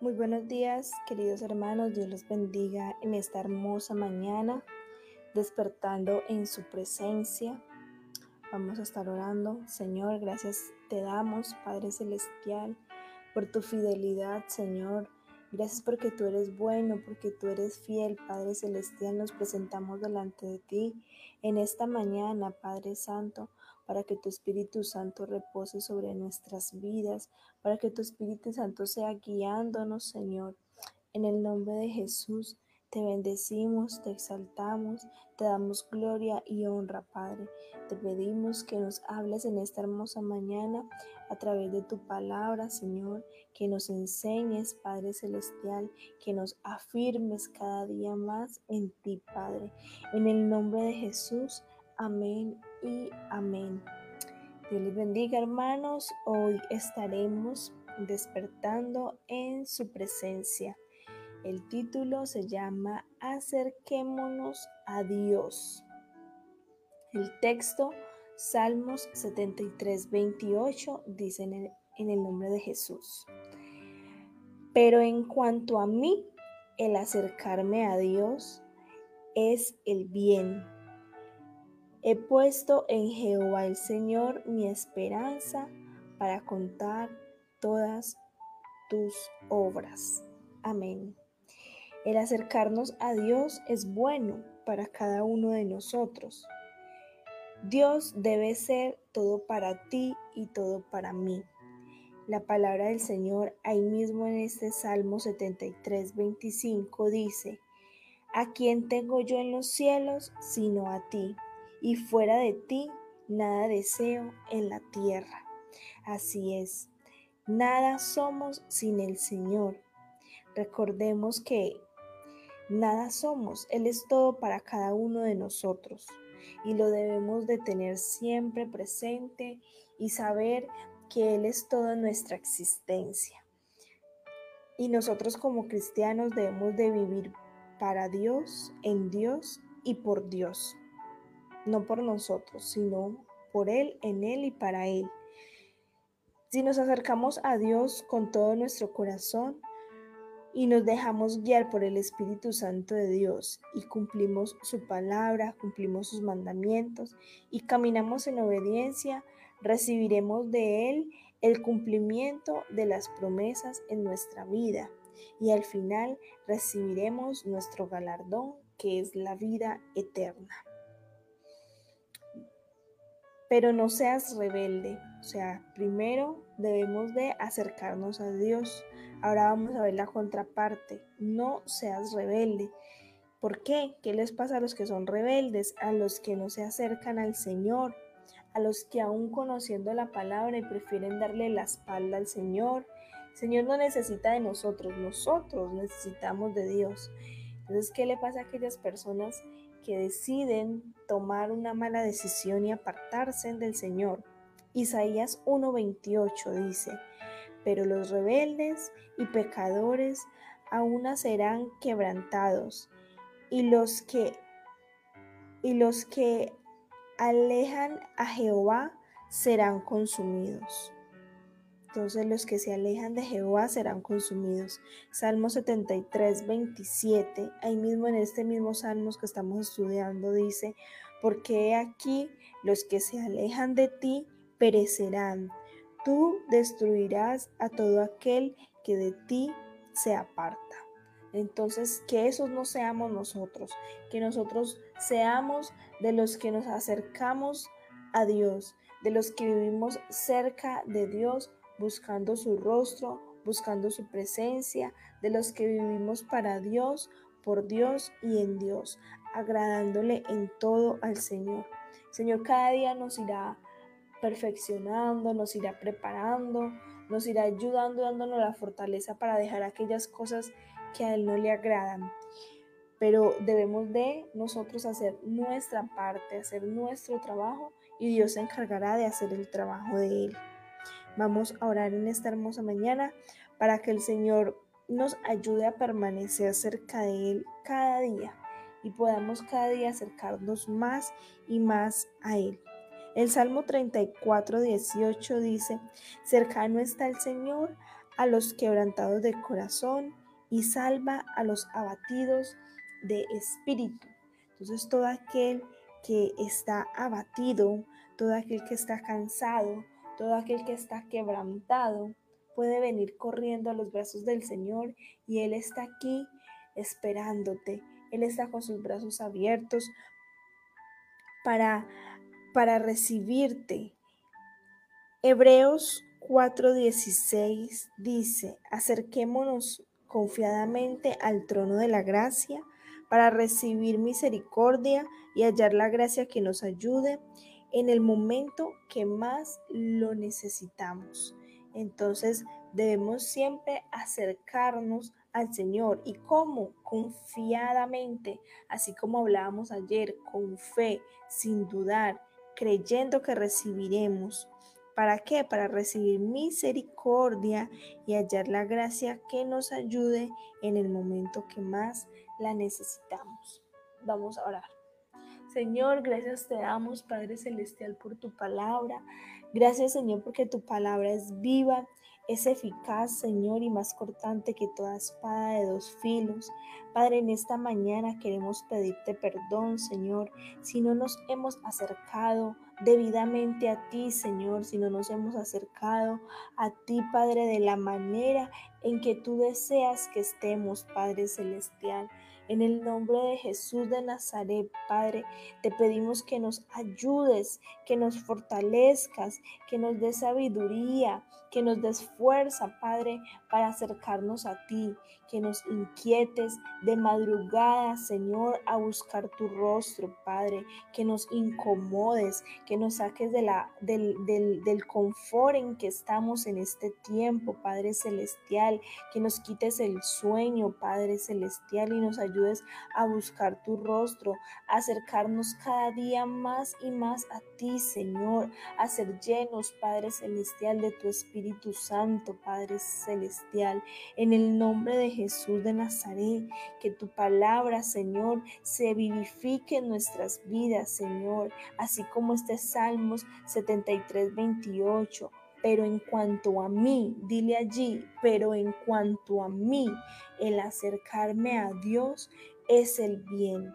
Buenos días, queridos hermanos. Dios los bendiga en esta hermosa mañana, despertando en su presencia. Vamos a estar orando. Señor, gracias te damos, Padre Celestial, por tu fidelidad, Señor. Gracias porque tú eres bueno, porque tú eres fiel, Padre Celestial. Nos presentamos delante de ti en esta mañana, Padre Santo para que tu Espíritu Santo repose sobre nuestras vidas, para que tu Espíritu Santo sea guiándonos, Señor. En el nombre de Jesús, te bendecimos, te exaltamos, te damos gloria y honra, Padre. Te pedimos que nos hables en esta hermosa mañana a través de tu palabra, Señor, que nos enseñes, Padre Celestial, que nos afirmes cada día más en ti, Padre. En el nombre de Jesús, amén y amén. Dios les bendiga hermanos, hoy estaremos despertando en su presencia. El título se llama Acerquémonos a Dios. El texto Salmos 73, 28 dice en el, en el nombre de Jesús. Pero en cuanto a mí, el acercarme a Dios es el bien He puesto en Jehová el Señor mi esperanza para contar todas tus obras. Amén. El acercarnos a Dios es bueno para cada uno de nosotros. Dios debe ser todo para ti y todo para mí. La palabra del Señor ahí mismo en este Salmo 73, 25 dice, ¿A quién tengo yo en los cielos sino a ti? Y fuera de ti nada deseo en la tierra. Así es, nada somos sin el Señor. Recordemos que nada somos, Él es todo para cada uno de nosotros y lo debemos de tener siempre presente y saber que Él es toda nuestra existencia. Y nosotros como cristianos debemos de vivir para Dios, en Dios y por Dios no por nosotros, sino por Él, en Él y para Él. Si nos acercamos a Dios con todo nuestro corazón y nos dejamos guiar por el Espíritu Santo de Dios y cumplimos su palabra, cumplimos sus mandamientos y caminamos en obediencia, recibiremos de Él el cumplimiento de las promesas en nuestra vida y al final recibiremos nuestro galardón que es la vida eterna pero no seas rebelde. O sea, primero debemos de acercarnos a Dios. Ahora vamos a ver la contraparte. No seas rebelde. ¿Por qué? ¿Qué les pasa a los que son rebeldes? A los que no se acercan al Señor, a los que aún conociendo la palabra y prefieren darle la espalda al Señor. El Señor no necesita de nosotros, nosotros necesitamos de Dios. Entonces, ¿qué le pasa a aquellas personas que deciden tomar una mala decisión y apartarse del Señor. Isaías 1:28 dice, pero los rebeldes y pecadores aún serán quebrantados, y los que y los que alejan a Jehová serán consumidos. Entonces los que se alejan de Jehová serán consumidos. Salmo 73, 27, ahí mismo en este mismo Salmos que estamos estudiando dice, porque aquí los que se alejan de ti perecerán. Tú destruirás a todo aquel que de ti se aparta. Entonces, que esos no seamos nosotros, que nosotros seamos de los que nos acercamos a Dios, de los que vivimos cerca de Dios buscando su rostro, buscando su presencia, de los que vivimos para Dios, por Dios y en Dios, agradándole en todo al Señor. Señor cada día nos irá perfeccionando, nos irá preparando, nos irá ayudando, dándonos la fortaleza para dejar aquellas cosas que a Él no le agradan. Pero debemos de nosotros hacer nuestra parte, hacer nuestro trabajo y Dios se encargará de hacer el trabajo de Él. Vamos a orar en esta hermosa mañana para que el Señor nos ayude a permanecer cerca de Él cada día y podamos cada día acercarnos más y más a Él. El Salmo 34, 18 dice, cercano está el Señor a los quebrantados de corazón y salva a los abatidos de espíritu. Entonces todo aquel que está abatido, todo aquel que está cansado, todo aquel que está quebrantado, puede venir corriendo a los brazos del Señor y Él está aquí esperándote. Él está con sus brazos abiertos para, para recibirte. Hebreos 4:16 dice, acerquémonos confiadamente al trono de la gracia para recibir misericordia y hallar la gracia que nos ayude en el momento que más lo necesitamos. Entonces debemos siempre acercarnos al Señor. ¿Y cómo? Confiadamente, así como hablábamos ayer, con fe, sin dudar, creyendo que recibiremos. ¿Para qué? Para recibir misericordia y hallar la gracia que nos ayude en el momento que más la necesitamos. Vamos a orar. Señor, gracias te damos, Padre Celestial, por tu palabra. Gracias, Señor, porque tu palabra es viva, es eficaz, Señor, y más cortante que toda espada de dos filos. Padre, en esta mañana queremos pedirte perdón, Señor, si no nos hemos acercado debidamente a ti, Señor, si no nos hemos acercado a ti, Padre, de la manera en que tú deseas que estemos, Padre Celestial. En el nombre de Jesús de Nazaret, Padre, te pedimos que nos ayudes, que nos fortalezcas, que nos des sabiduría, que nos des fuerza, Padre, para acercarnos a ti, que nos inquietes de madrugada, Señor, a buscar tu rostro, Padre, que nos incomodes, que nos saques de la, del, del, del confort en que estamos en este tiempo, Padre Celestial, que nos quites el sueño, Padre Celestial, y nos ayudes a buscar tu rostro, a acercarnos cada día más y más a ti, Señor, a ser llenos, Padre Celestial, de tu Espíritu Santo, Padre Celestial, en el nombre de Jesús de Nazaret, que tu palabra, Señor, se vivifique en nuestras vidas, Señor, así como este Salmos 73, 28. Pero en cuanto a mí, dile allí, pero en cuanto a mí, el acercarme a Dios es el bien.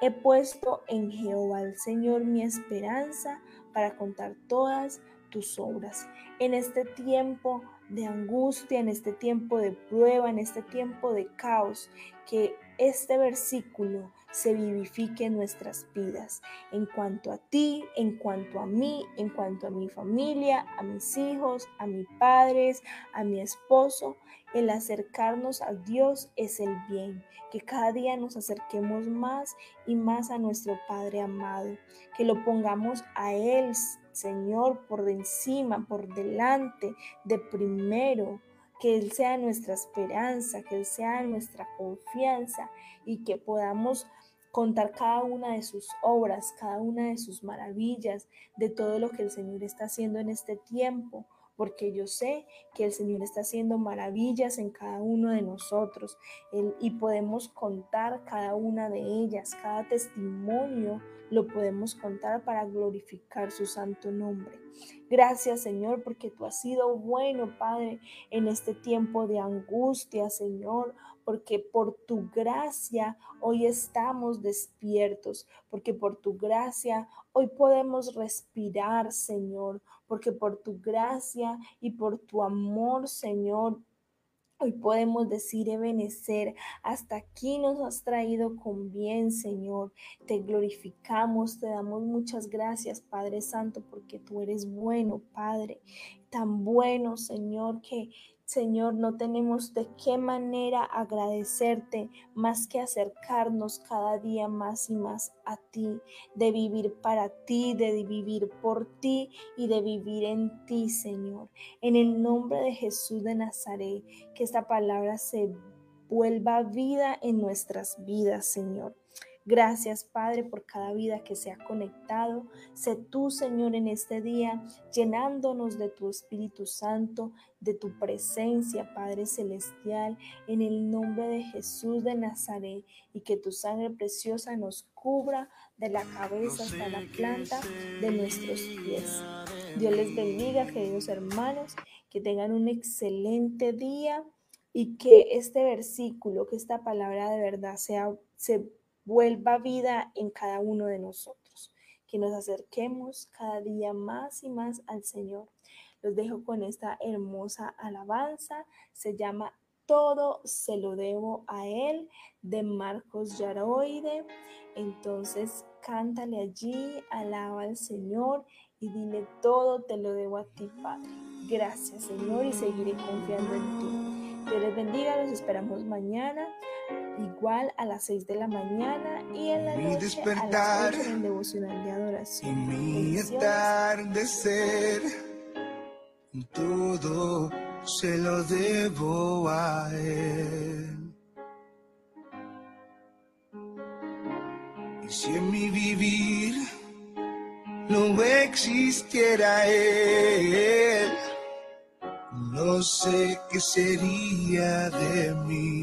He puesto en Jehová el Señor mi esperanza para contar todas tus obras. En este tiempo de angustia, en este tiempo de prueba, en este tiempo de caos, que este versículo se vivifique en nuestras vidas. En cuanto a ti, en cuanto a mí, en cuanto a mi familia, a mis hijos, a mis padres, a mi esposo, el acercarnos a Dios es el bien. Que cada día nos acerquemos más y más a nuestro Padre amado. Que lo pongamos a Él Señor, por encima, por delante, de primero, que Él sea nuestra esperanza, que Él sea nuestra confianza y que podamos contar cada una de sus obras, cada una de sus maravillas, de todo lo que el Señor está haciendo en este tiempo, porque yo sé que el Señor está haciendo maravillas en cada uno de nosotros y podemos contar cada una de ellas, cada testimonio lo podemos contar para glorificar su santo nombre. Gracias Señor porque tú has sido bueno Padre en este tiempo de angustia Señor porque por tu gracia hoy estamos despiertos, porque por tu gracia hoy podemos respirar, Señor, porque por tu gracia y por tu amor, Señor, Hoy podemos decir, Ebenecer, hasta aquí nos has traído con bien, Señor. Te glorificamos, te damos muchas gracias, Padre Santo, porque tú eres bueno, Padre. Tan bueno, Señor, que Señor, no tenemos de qué manera agradecerte más que acercarnos cada día más y más a ti, de vivir para ti, de vivir por ti y de vivir en ti, Señor. En el nombre de Jesús de Nazaret, que esta palabra se vuelva vida en nuestras vidas, Señor. Gracias, Padre, por cada vida que se ha conectado. Sé tú, Señor, en este día, llenándonos de tu Espíritu Santo, de tu presencia, Padre Celestial, en el nombre de Jesús de Nazaret, y que tu sangre preciosa nos cubra de la cabeza hasta la planta de nuestros pies. Dios les bendiga, queridos hermanos, que tengan un excelente día. y que este versículo, que esta palabra de verdad sea, se vuelva vida en cada uno de nosotros, que nos acerquemos cada día más y más al Señor. Los dejo con esta hermosa alabanza, se llama Todo se lo debo a Él, de Marcos Yaroide. Entonces, cántale allí, alaba al Señor y dile todo te lo debo a ti, Padre. Gracias, Señor, y seguiré confiando en ti. Dios les bendiga, los esperamos mañana, igual a las 6 de la mañana y en la noche a las 8 en devocional de adoración. Y mi atardecer, todo se lo debo a Él. Y si en mi vivir no existiera Él, no sé qué sería de mí.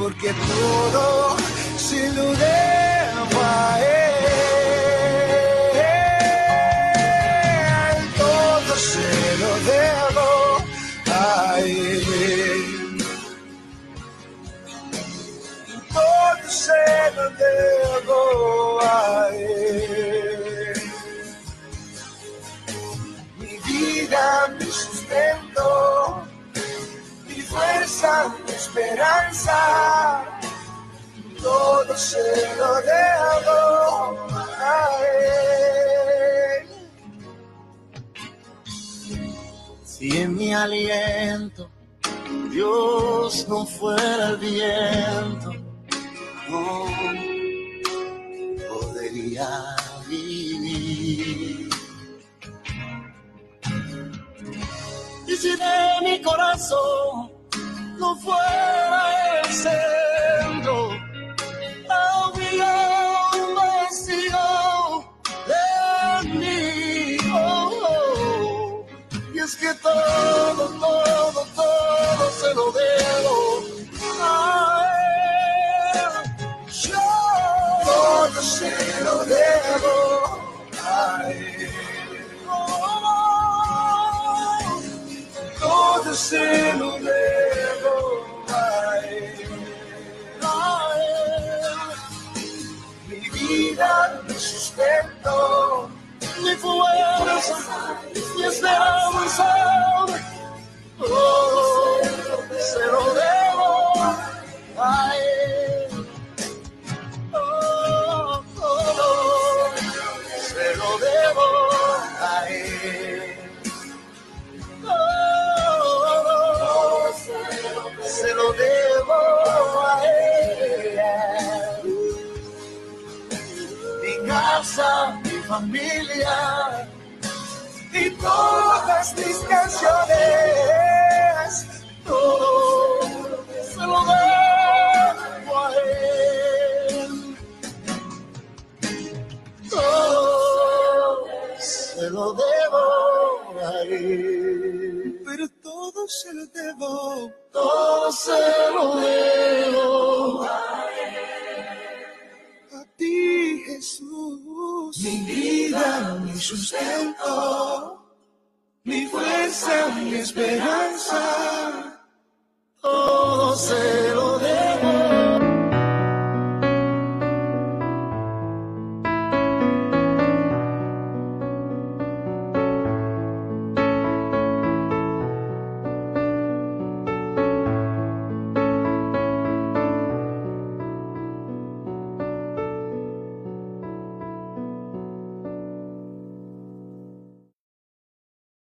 Porque todo se lo debo a Él, todo se lo debo a Él. Todo se lo debo a Él. Mi vida, mi sustento, mi esperanza, todo se lo debo a Él. Si en mi aliento Dios no fuera el viento, no podría vivir. Y si de mi corazón no fuera el centro, vacío en mí. Oh, oh. Y es que todo, todo, todo se lo debo a él. Yo todo se lo debo a él. Oh, todo se mi sustento, mi fuerza, mi esperanza. Todo se lo familia y todas mis canciones, mi esperanza, todo se lo